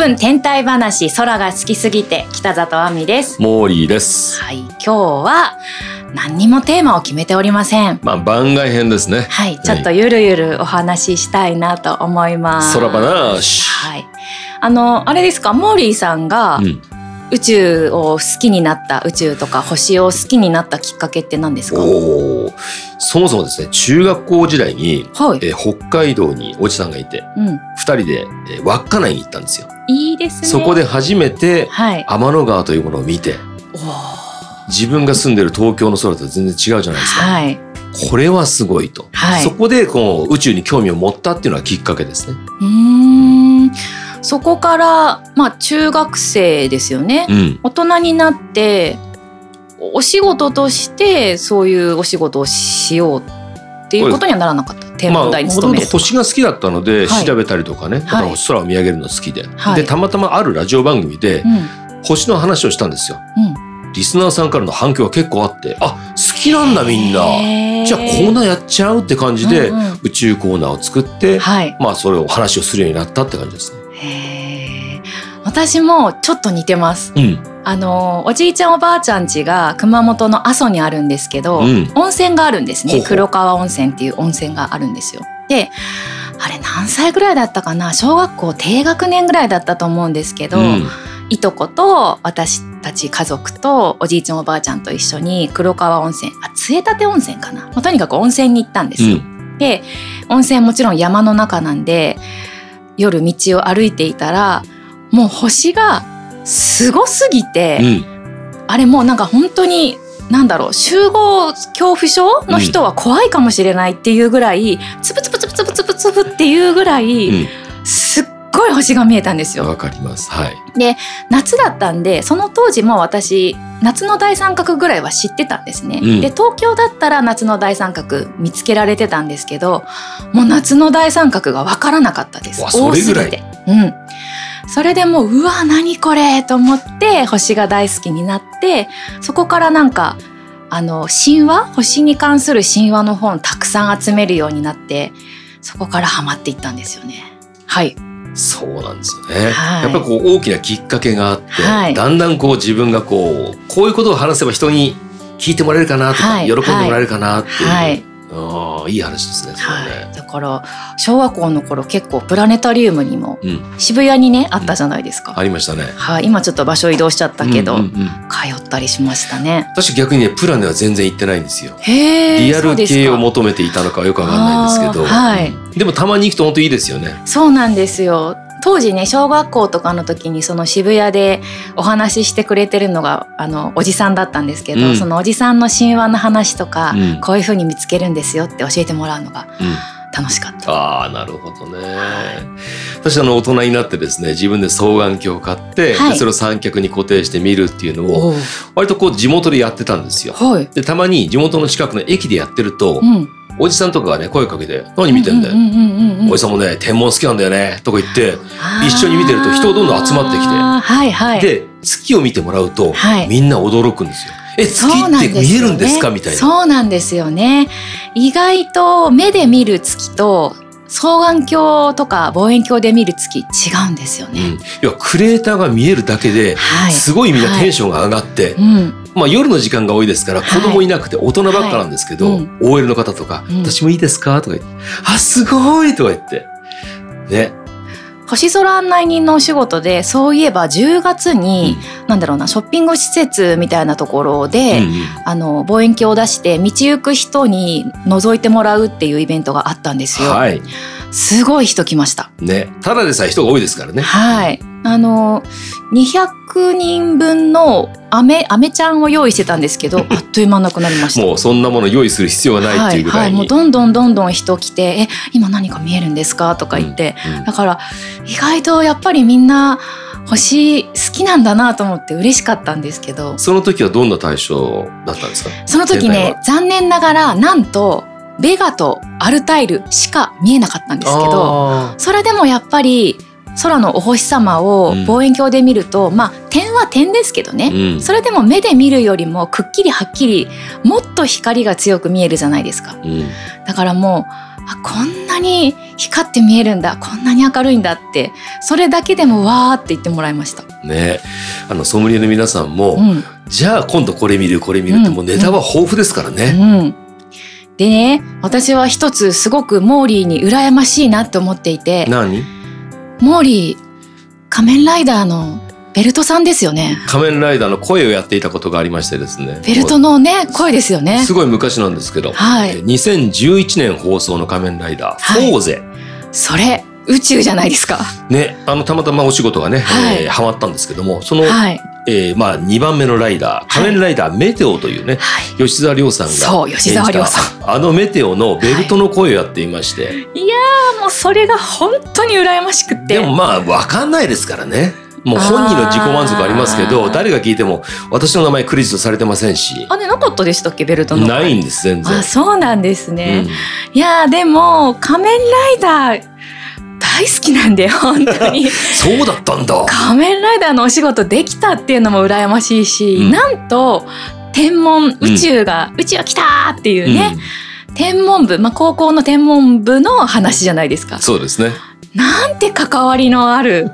分天体話空が好きすぎて北里亜美ですモーリーです。はい今日は何にもテーマを決めておりませんまあ番外編ですね。はいちょっとゆるゆるお話ししたいなと思います空話。はいあのあれですか？モーリーさんがうん。宇宙を好きになった宇宙とか星を好きになったきっかけって何ですか？そもそもですね、中学校時代に、はい、えー北海道におじさんがいて、うん、二人で、えー稚内に行ったんですよ。いいですねそこで初めてはい天の川というものを見て、自分が住んでる東京の空と全然違うじゃないですか。はいこれはすごいと。はいそこでこう宇宙に興味を持ったっていうのがきっかけですね。うーんそこからまあ中学生ですよね、うん。大人になってお仕事としてそういうお仕事をしようっていうことにはならなかった。天まあ、文台に勤めるとか、星が好きだったので、はい。調べたりとかね、はい。空を見上げるの好きで、はい。で、たまたまあるラジオ番組で、うん。星の話をしたんですよ。うん。リスナーさんからの反響が結構あって、あ、好きなんだみんな。じゃあコーナーやっちゃうって感じで、うんうん。宇宙コーナーを作って、はい。まあそれを話をするようになったって感じですね。私もちょっと似てますうん。あのおじいちゃんおばあちゃん家が熊本の阿蘇にあるんですけど、うん温泉があるんですほうほうね黒川温泉っていう温泉があるんですよであれ何歳ぐらいだったかな？小学校低学年ぐらいだったと思うんですけど、うん。いとこと私たち家族とおじいちゃんおばあちゃんと一緒に黒川温泉あ杖立温泉かな、まあとにかく温泉に行ったんですよ。うん。で温泉もちろん山の中なんで夜道を歩いていたらもう星がすごすぎて、うん。あれもうなんか本当になんだろう集合恐怖症の人は怖いかもしれないっていうぐらい、つぶつぶつぶつぶつぶつぶっていうぐらい、すっごい星が見えたんですうん。よ。わかります。はい。夏だったんでその当時も私夏の大三角ぐらいは知ってたんですね。うんで東京だったら夏の大三角見つけられてたんですけどもう夏の大三角が分からなかったです。わそれぐらい多すぎてうん。それでもううわ何これと思って星が大好きになってそこからなんかあの神話？星に関する神話の本たくさん集めるようになってそこからハマっていったんですよね。はい。そうなんですよね。はい。やっぱりこう大きなきっかけがあって、はい。だんだんこう自分がこう、こういうことを話せば人に聞いてもらえるかなとか、はい。喜んでもらえるかなっていう。はい。ああ、いい話ですね。ねはい、だから小学校の頃結構プラネタリウムにもうん。渋谷にねあったじゃないですか、ありましたね。はい、今ちょっと場所移動しちゃったけど、うんうんうん通ったりしましたね私逆にね、プラネは全然行ってないんですよ。へえリアル系を求めていたのかはよくわかんないんですけど。はいうんでもたまに行くと本当いいですよね。そうなんですよ当時ね小学校とかの時にその渋谷でお話ししてくれてるのがあのおじさんだったんですけど、うんそのおじさんの神話の話とか、うんこういう風に見つけるんですよって教えてもらうのがうん。楽しかった。ああ、なるほどね。私あの大人になってですね、自分で双眼鏡を買って、はいでそれを三脚に固定して見るっていうのを、割とこう地元でやってたんですよ。はい、で、たまに地元の近くの駅でやってると、うん、おじさんとかがね、声かけて、何見てんだよ。おじさんもね、天文好きなんだよね。とか言って、一緒に見てると人がどんどん集まってきてはいはい。で、月を見てもらうと、はいみんな驚くんですよ。え、月って見えるんですか？みたいな。そうなんですよね。意外と目で見る月と双眼鏡とか望遠鏡で見る月違うんですよね。うん、要はクレーターが見えるだけで、はい。すごいみんなテンションが上がって、うん。まあ夜の時間が多いですからはい子供いなくて大人ばっかなんですけど、はいうん OL の方とか、うん私もいいですか？とか言って、あ、すごいとか言って。ね。星空案内人のお仕事でそういえば10月に、なんだろうなショッピング施設みたいなところで、うんうんあの望遠鏡を出して道行く人に覗いてもらうっていうイベントがあったんですよ。はい。すごい人来ました。ね。ただでさえ人が多いですからね。はい。あの200人分の飴飴ちゃんを用意してたんですけどあっという間なくなりました。もうそんなもの用意する必要がないっていうぐらいに。はいはい、もうどんどんどんどん人来て「え今何か見えるんですか?」とか言って、うん。うんだから意外とやっぱりみんな星好きなんだなと思って嬉しかったんですけど。その時はどんな対象だったんですか？その時ね残念ながらなんとベガとアルタイルしか見えなかったんですけどあそれでもやっぱり空のお星様をうん。望遠鏡で見ると、まあ点は点ですけどね、ーうん。それでも目で見るよりもくっきりはっきりもっと光が強く見えるじゃないですか。うん。だからもうあこんなに光って見えるんだこんなに明るいんだってそれだけでもわーって言ってもらいました。ね。あのソムリエの皆さんも、うん。じゃあ今度これ見るこれ見るって、うん。もうネタは豊富ですからね。うん、でね私は一つすごくモーリーに羨ましいなって思っていて。何？モーリー仮面ライダーのベルトさんですよね。仮面ライダーの声をやっていたことがありましてですね。ベルトのね声ですよね。すごい昔なんですけど、はい。え2011年放送の仮面ライダー、はい。フォーゼ。それ宇宙じゃないですか。ね、あの、たまたまお仕事がね、はい。えーハマったんですけども、その、はいえーまあ、2番目のライダー、仮面ライダーメテオというね、はい。吉沢亮さんがそう吉沢亮さん。あのメテオのベルトの声をやっていまして、い。やーもうそれが本当に羨ましくって。でもまあわかんないですからね。もう本人の自己満足ありますけど誰が聞いても私の名前クレジットされてませんし。あれなかったでしたっけベルトのないんです全然。あそうなんですね、うん。いやーでも仮面ライダー大好きなんで 本当に。そうだったんだ。仮面ライダーのお仕事できたっていうのも羨ましいし、うん。なんと天文宇宙が、宇宙が来たーっていうね、天文部、まあ、高校の天文部の話じゃないですか。うんそうですね。なんて関わりのある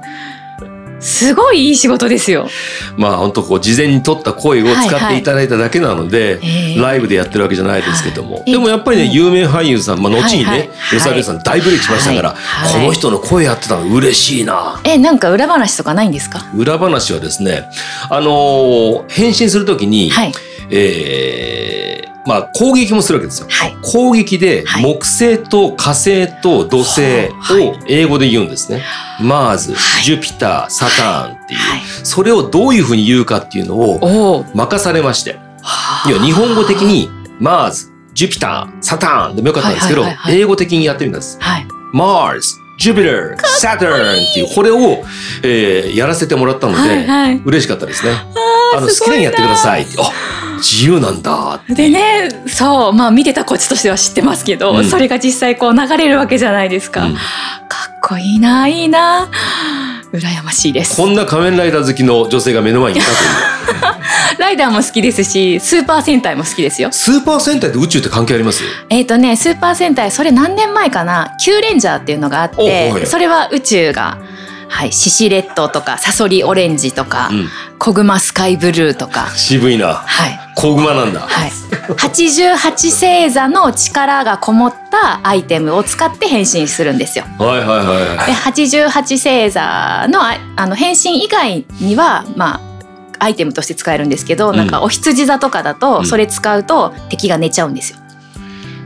すごいいい仕事ですよ。まあ本当こう事前に取った声を使っていただいただけなので、えーライブでやってるわけじゃないですけども、はい。でもやっぱりね、うん有名俳優さん、まあ、後にね、はいはい。吉沢亮さん大ブレイクしましたから、はいこの人の声やってたの嬉しいな。えなんか裏話とかないんですか？裏話はですねあのー変身するときに、はい。えーまあ攻撃もするわけですよ。はい攻撃ではい木星と火星と土星はを英語で言うんですね。マーズ、はいジュピター、サターンっていう。はいそれをどういうふうに言うかっていうのを任されまして。いや、日本語的にマーズ、ジュピター、サターンでもよかったんですけどはいはいはいは、い英語的にやってみたんです。はいマーズ、ジュピター、サターンっていう、これを、えーやらせてもらったので、はいはい嬉しかったですね。あの、好きなようにやってくださいって。あ、自由なんだ。でねそうまあ見てたこっちとしては知ってますけど、うん。それが実際こう流れるわけじゃないですか、うん。かっこいいないいな。羨ましいです。こんな仮面ライダー好きの女性が目の前にいたという。ライダーも好きですしスーパー戦隊も好きですよ。スーパー戦隊って宇宙って関係あります？えっ、とねスーパー戦隊それ何年前かな？キューレンジャーっていうのがあってそれは宇宙がはい、シシレットとかサソリオレンジとか、うん。コグマスカイブルーとか、渋いな。はい、小熊なんだ。はい、88星座の力がこもったアイテムを使って変身するんですよ。はいはいはいはい。で88星座のああの変身以外にはまあアイテムとして使えるんですけど、うんなんかお羊座とかだとうんそれ使うと敵が寝ちゃうんですよ。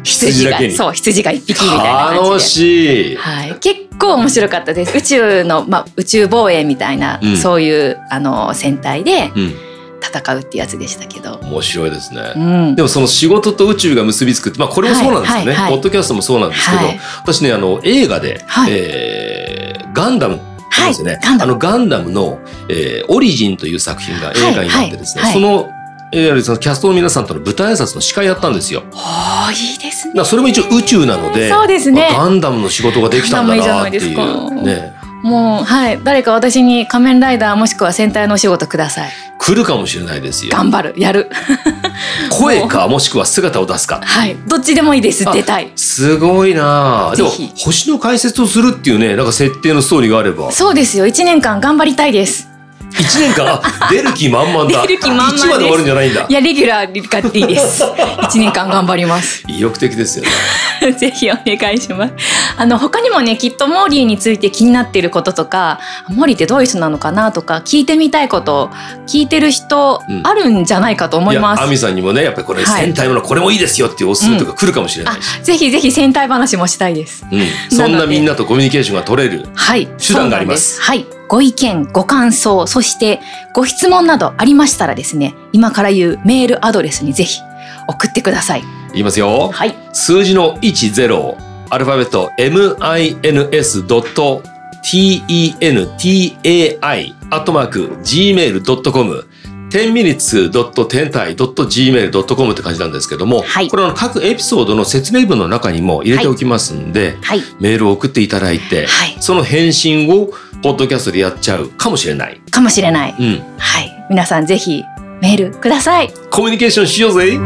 羊だけに。がそう羊が一匹みたいな感楽じで。しい。はい、結構面白かったです。宇宙の、まあ、宇宙防衛みたいな、うん。そういうあの戦隊でうん。戦うってやつでしたけど、面白いですね。うん。でもその仕事と宇宙が結びつくって、まあこれもそうなんですよね。はいはいはい。ポッドキャストもそうなんですけど、はい。私ね、あの、映画で、はい。えーガンダム、はいですね。ガンダム。あの、ガンダムの、えーオリジンという作品が映画になってですね、はいはい。その、いわゆるそのキャストの皆さんとの舞台挨拶の司会やったんですよ。だかおーいいですね。らそれも一応宇宙なので、そうですね。ガンダムの仕事ができたんだなっていう。ね。もうはい誰か私に仮面ライダーもしくは戦隊のお仕事ください。来るかもしれないですよ。頑張るやる。声かもしくは姿を出すか。はい。どっちでもいいですあ出たいすごいな。あでも星の解説をするっていうねなんか設定のストーリーがあれば。そうですよ。1年間頑張りたいです1年間？あ出る気満々だ。出る気満々です。1話で終わるんじゃないんだ。いやレギュラーがいいです。1年間頑張ります。意欲的ですよね。ぜひお願いします。あの他にもねきっとモーリーについて気になっていることとかモーリーってどういう人なのかなとか聞いてみたいこと聞いてる人うん。あるんじゃないかと思います。や亜美さんにもねやっぱりこれはい。戦隊ものこれもいいですよっていうおすすめとか来るかもしれないし、ぜひぜひ戦隊話もしたいです。うん。そんなみんなとコミュニケーションが取れるはい。手段があります。はい。ご意見、ご感想、そしてご質問などありましたらですね、今から言うメールアドレスにぜひ送ってください。言いますよはい。数字の10アルファベット mins.tentai アットマーク gmail.com 10minutes.tentai.gmail.com って感じなんですけども、はいこれは各エピソードの説明文の中にも入れておきますんで、はい。メールを送っていただいて、はい。その返信をポッドキャストでやっちゃうかもしれない。かもしれない。うん。はい。皆さんぜひメールください。コミュニケーションしようぜ